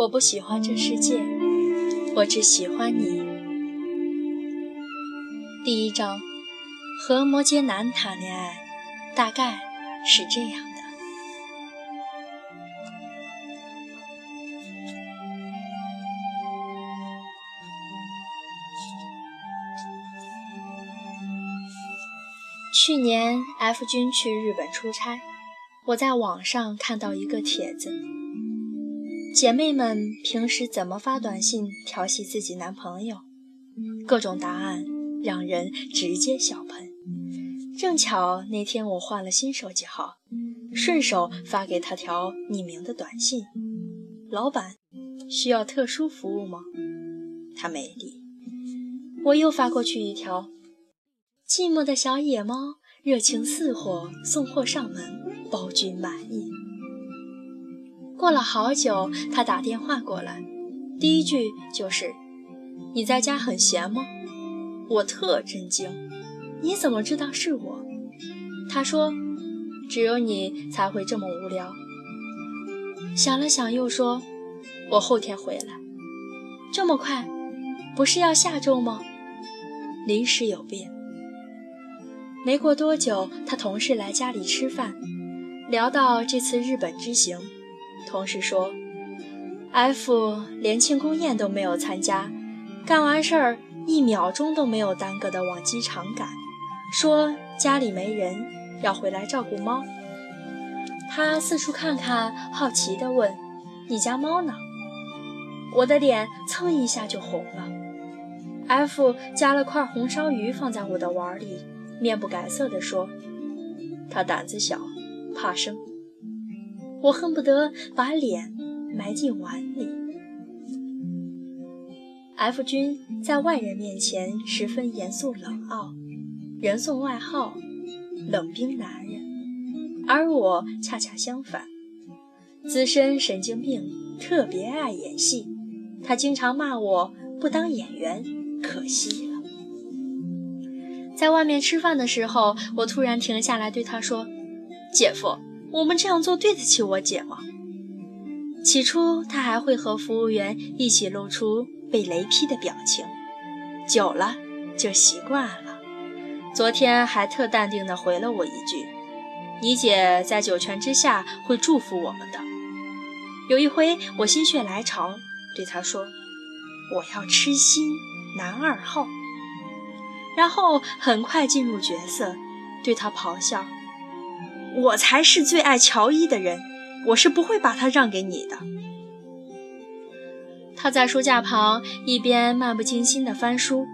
我不喜欢这世界，我只喜欢你。第一章，和摩羯男谈恋爱，大概是这样的。去年 F 君去日本出差，我在网上看到一个帖子。姐妹们平时怎么发短信调戏自己男朋友？各种答案让人直接笑喷。正巧那天我换了新手机号，顺手发给他条匿名的短信：“老板，需要特殊服务吗？”他没理。我又发过去一条：“寂寞的小野猫，热情似火，送货上门，包君满意。”过了好久，他打电话过来，第一句就是：“你在家很闲吗？”我特震惊，你怎么知道是我？他说：“只有你才会这么无聊。”想了想，又说：“我后天回来。”这么快？不是要下周吗？临时有变。没过多久，他同事来家里吃饭，聊到这次日本之行。同事说：“F 连庆功宴都没有参加，干完事儿一秒钟都没有耽搁的往机场赶，说家里没人，要回来照顾猫。”他四处看看，好奇地问：“你家猫呢？”我的脸蹭一下就红了。F 夹了块红烧鱼放在我的碗里，面不改色地说：“他胆子小，怕生。”我恨不得把脸埋进碗里。F 君在外人面前十分严肃冷傲，人送外号“冷冰男人”，而我恰恰相反，资深神经病，特别爱演戏。他经常骂我不当演员，可惜了。在外面吃饭的时候，我突然停下来对他说：“姐夫。”我们这样做对得起我姐吗？起初他还会和服务员一起露出被雷劈的表情，久了就习惯了。昨天还特淡定地回了我一句：“你姐在九泉之下会祝福我们的。”有一回我心血来潮对他说：“我要痴心男二号。”然后很快进入角色，对他咆哮。我才是最爱乔伊的人，我是不会把他让给你的。他在书架旁一边漫不经心地翻书，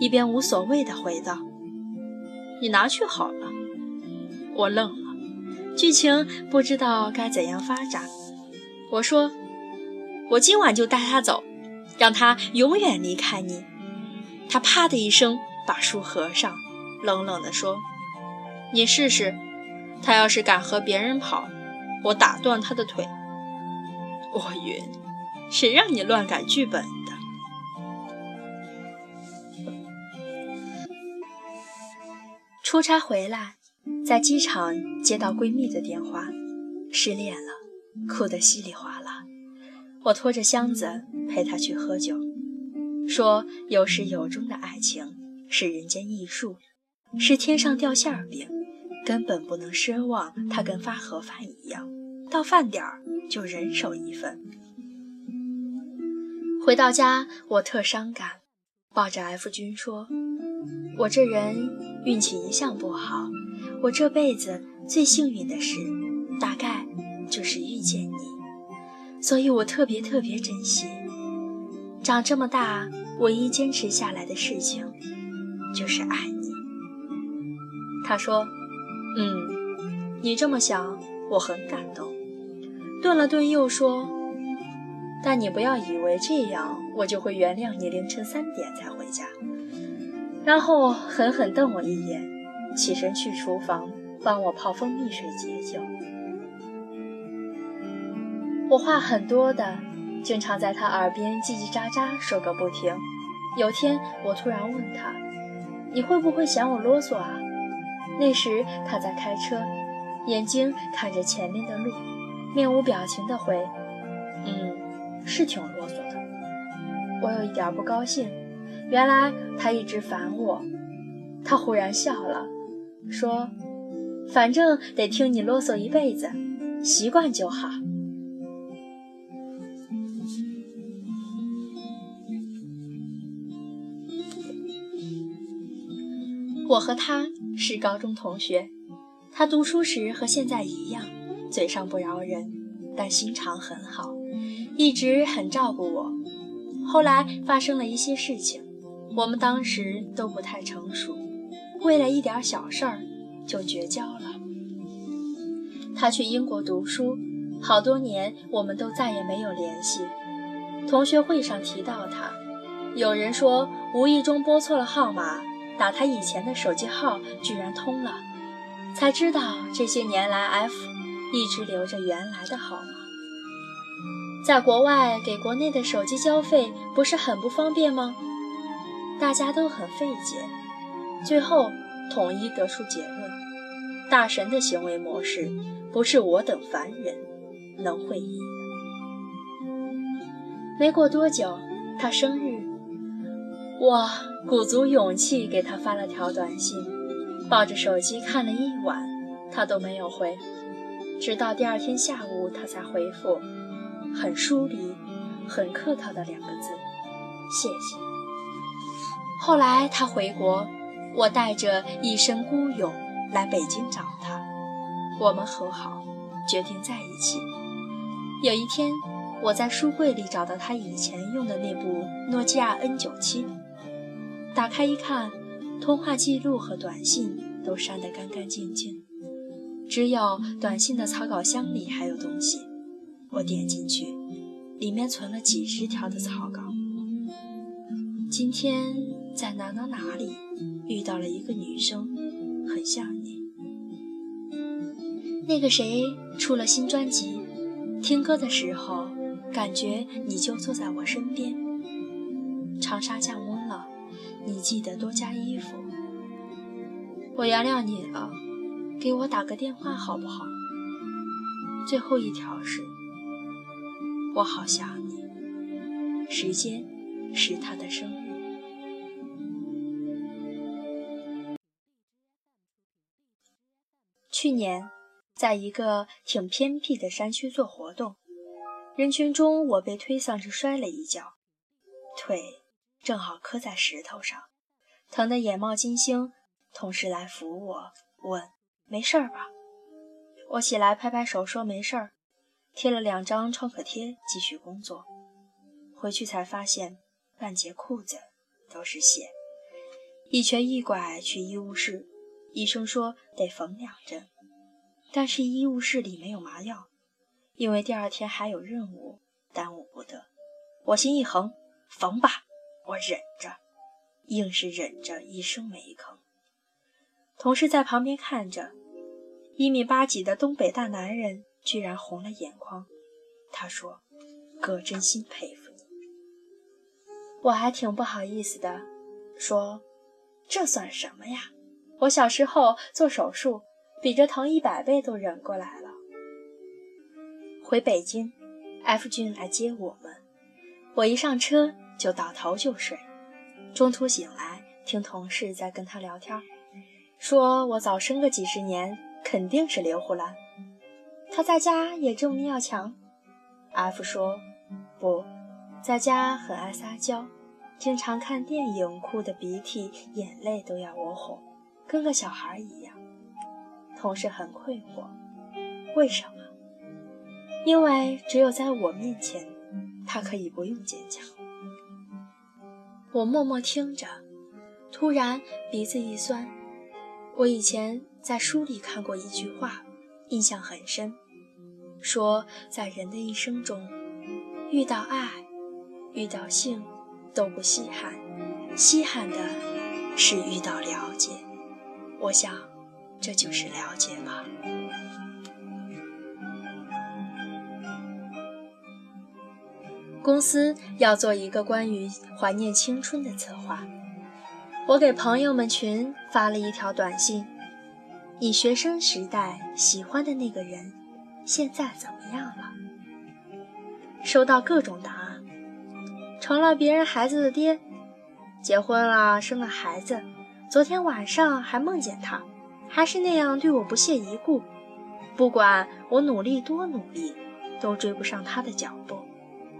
一边无所谓地回道：“你拿去好了。”我愣了，剧情不知道该怎样发展。我说：“我今晚就带他走，让他永远离开你。”他啪的一声把书合上，冷冷地说：“你试试。”他要是敢和别人跑，我打断他的腿。我晕，谁让你乱改剧本的？出差回来，在机场接到闺蜜的电话，失恋了，哭得稀里哗啦。我拖着箱子陪她去喝酒，说有始有终的爱情是人间艺术，是天上掉馅儿饼。根本不能奢望他跟发盒饭一样，到饭点儿就人手一份。回到家，我特伤感，抱着 F 君说：“我这人运气一向不好，我这辈子最幸运的事，大概就是遇见你，所以我特别特别珍惜。长这么大，唯一坚持下来的事情，就是爱你。”他说。嗯，你这么想，我很感动。顿了顿，又说：“但你不要以为这样，我就会原谅你凌晨三点才回家。”然后狠狠瞪我一眼，起身去厨房帮我泡蜂蜜水解酒。我话很多的，经常在他耳边叽叽喳喳说个不停。有天，我突然问他：“你会不会嫌我啰嗦啊？”那时他在开车，眼睛看着前面的路，面无表情地回：“嗯，是挺啰嗦的。我有一点不高兴，原来他一直烦我。他忽然笑了，说：“反正得听你啰嗦一辈子，习惯就好。”我和他是高中同学，他读书时和现在一样，嘴上不饶人，但心肠很好，一直很照顾我。后来发生了一些事情，我们当时都不太成熟，为了一点小事儿就绝交了。他去英国读书，好多年我们都再也没有联系。同学会上提到他，有人说无意中拨错了号码。打他以前的手机号居然通了，才知道这些年来 F 一直留着原来的号码。在国外给国内的手机交费不是很不方便吗？大家都很费解，最后统一得出结论：大神的行为模式不是我等凡人能会意的。没过多久，他生日。我鼓足勇气给他发了条短信，抱着手机看了一晚，他都没有回，直到第二天下午他才回复，很疏离、很客套的两个字：“谢谢。”后来他回国，我带着一身孤勇来北京找他，我们和好，决定在一起。有一天，我在书柜里找到他以前用的那部诺基亚 N97。打开一看，通话记录和短信都删得干干净净，只有短信的草稿箱里还有东西。我点进去，里面存了几十条的草稿。今天在哪哪哪里遇到了一个女生，很像你。那个谁出了新专辑，听歌的时候感觉你就坐在我身边。长沙降温。你记得多加衣服。我原谅你了，给我打个电话好不好？最后一条是，我好想你。时间是他的生日。去年，在一个挺偏僻的山区做活动，人群中我被推搡着摔了一跤，腿。正好磕在石头上，疼得眼冒金星。同事来扶我，问：“没事儿吧？”我起来拍拍手说：“没事儿。”贴了两张创可贴，继续工作。回去才发现，半截裤子都是血。一瘸一拐去医务室，医生说得缝两针，但是医务室里没有麻药，因为第二天还有任务，耽误不得。我心一横，缝吧。我忍着，硬是忍着，一声没吭。同事在旁边看着，一米八几的东北大男人居然红了眼眶。他说：“哥，真心佩服你。”我还挺不好意思的，说：“这算什么呀？我小时候做手术，比这疼一百倍都忍过来了。”回北京，F 君来接我们，我一上车。就倒头就睡，中途醒来听同事在跟他聊天，说我早生个几十年肯定是刘胡兰。他在家也这么要强，F 说不在家很爱撒娇，经常看电影哭的鼻涕眼泪都要我哄，跟个小孩一样。同事很困惑，为什么？因为只有在我面前，他可以不用坚强。我默默听着，突然鼻子一酸。我以前在书里看过一句话，印象很深，说在人的一生中，遇到爱、遇到性都不稀罕，稀罕的是遇到了解。我想，这就是了解吧。公司要做一个关于怀念青春的策划，我给朋友们群发了一条短信：“你学生时代喜欢的那个人，现在怎么样了？”收到各种答案，成了别人孩子的爹，结婚了，生了孩子，昨天晚上还梦见他，还是那样对我不屑一顾。不管我努力多努力，都追不上他的脚步。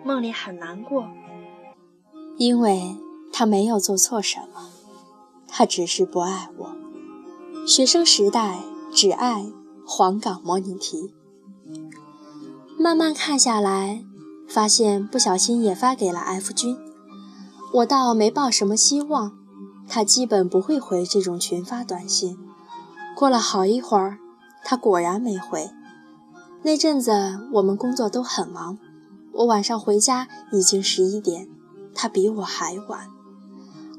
梦里很难过，因为他没有做错什么，他只是不爱我。学生时代只爱黄冈模拟题。慢慢看下来，发现不小心也发给了 F 君。我倒没抱什么希望，他基本不会回这种群发短信。过了好一会儿，他果然没回。那阵子我们工作都很忙，我晚上回家已经十一点，他比我还晚。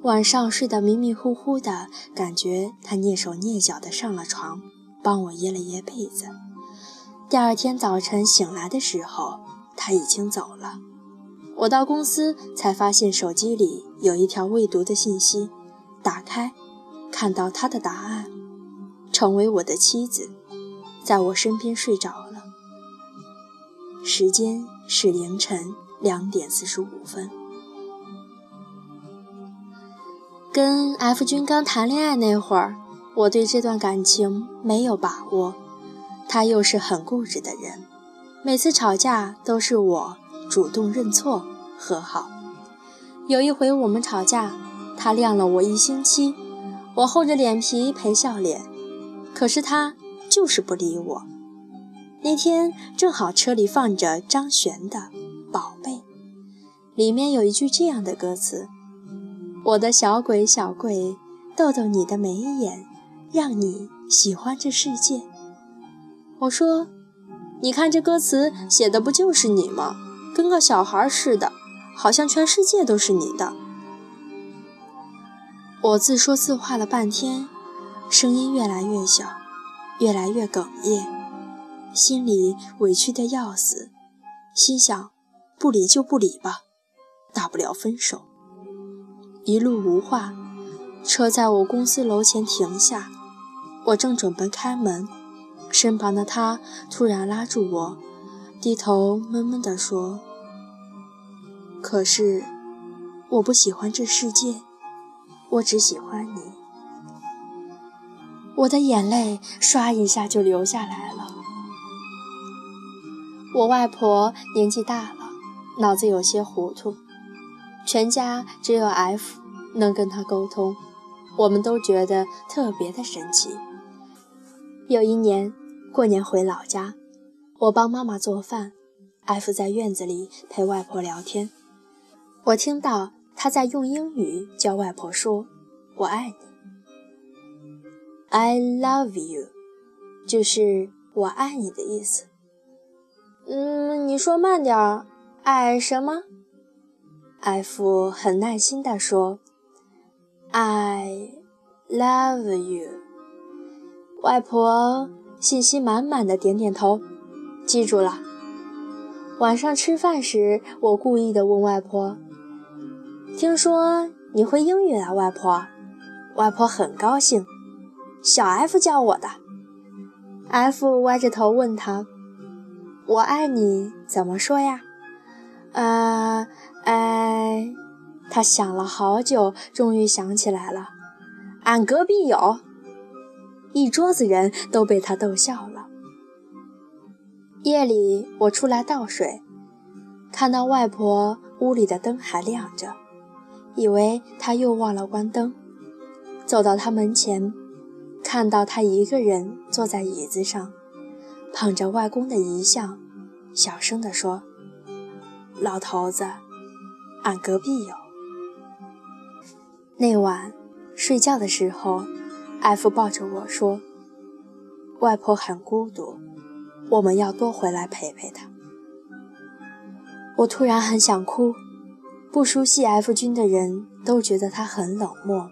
晚上睡得迷迷糊糊的，感觉他蹑手蹑脚地上了床，帮我掖了掖被子。第二天早晨醒来的时候，他已经走了。我到公司才发现手机里有一条未读的信息，打开，看到他的答案：成为我的妻子，在我身边睡着了。时间是凌晨两点四十五分。跟 F 君刚谈恋爱那会儿，我对这段感情没有把握。他又是很固执的人，每次吵架都是我主动认错和好。有一回我们吵架，他晾了我一星期，我厚着脸皮陪笑脸，可是他就是不理我。那天正好车里放着张悬的《宝贝》，里面有一句这样的歌词：“我的小鬼小鬼，逗逗你的眉眼，让你喜欢这世界。”我说：“你看这歌词写的不就是你吗？跟个小孩似的，好像全世界都是你的。”我自说自话了半天，声音越来越小，越来越哽咽，心里委屈的要死，心想：不理就不理吧，大不了分手。一路无话，车在我公司楼前停下，我正准备开门。身旁的他突然拉住我，低头闷闷地说：“可是，我不喜欢这世界，我只喜欢你。”我的眼泪唰一下就流下来了。我外婆年纪大了，脑子有些糊涂，全家只有 F 能跟她沟通，我们都觉得特别的神奇。有一年。过年回老家，我帮妈妈做饭，F 在院子里陪外婆聊天。我听到他在用英语教外婆说：“我爱你，I love you，就是我爱你的意思。”嗯，你说慢点儿，爱什么？F 很耐心地说：“I love you，外婆。”信心满满的点点头，记住了。晚上吃饭时，我故意的问外婆：“听说你会英语啊，外婆？”外婆很高兴。小 F 教我的。F 歪着头问他：“我爱你怎么说呀？”呃，哎，他想了好久，终于想起来了：“俺隔壁有。”一桌子人都被他逗笑了。夜里，我出来倒水，看到外婆屋里的灯还亮着，以为她又忘了关灯。走到她门前，看到她一个人坐在椅子上，捧着外公的遗像，小声地说：“老头子，俺隔壁有。”那晚睡觉的时候。F 抱着我说：“外婆很孤独，我们要多回来陪陪她。”我突然很想哭。不熟悉 F 君的人都觉得他很冷漠、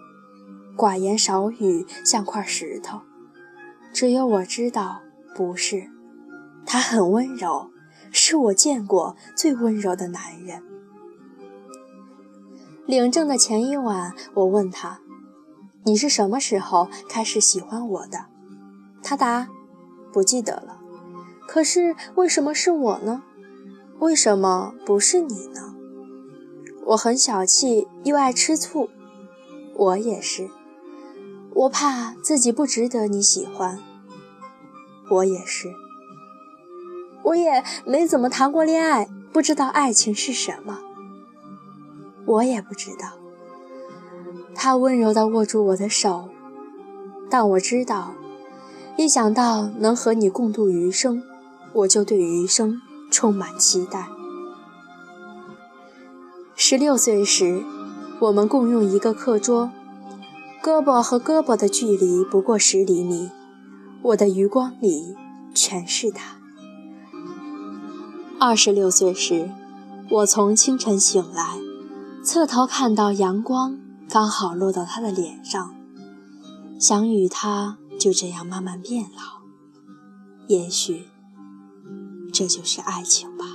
寡言少语，像块石头。只有我知道，不是，他很温柔，是我见过最温柔的男人。领证的前一晚，我问他。你是什么时候开始喜欢我的？他答：不记得了。可是为什么是我呢？为什么不是你呢？我很小气，又爱吃醋。我也是。我怕自己不值得你喜欢。我也是。我也没怎么谈过恋爱，不知道爱情是什么。我也不知道。他温柔地握住我的手，但我知道，一想到能和你共度余生，我就对余生充满期待。十六岁时，我们共用一个课桌，胳膊和胳膊的距离不过十厘米，我的余光里全是他。二十六岁时，我从清晨醒来，侧头看到阳光刚好落到他的脸上，想与他就这样慢慢变老。也许，这就是爱情吧。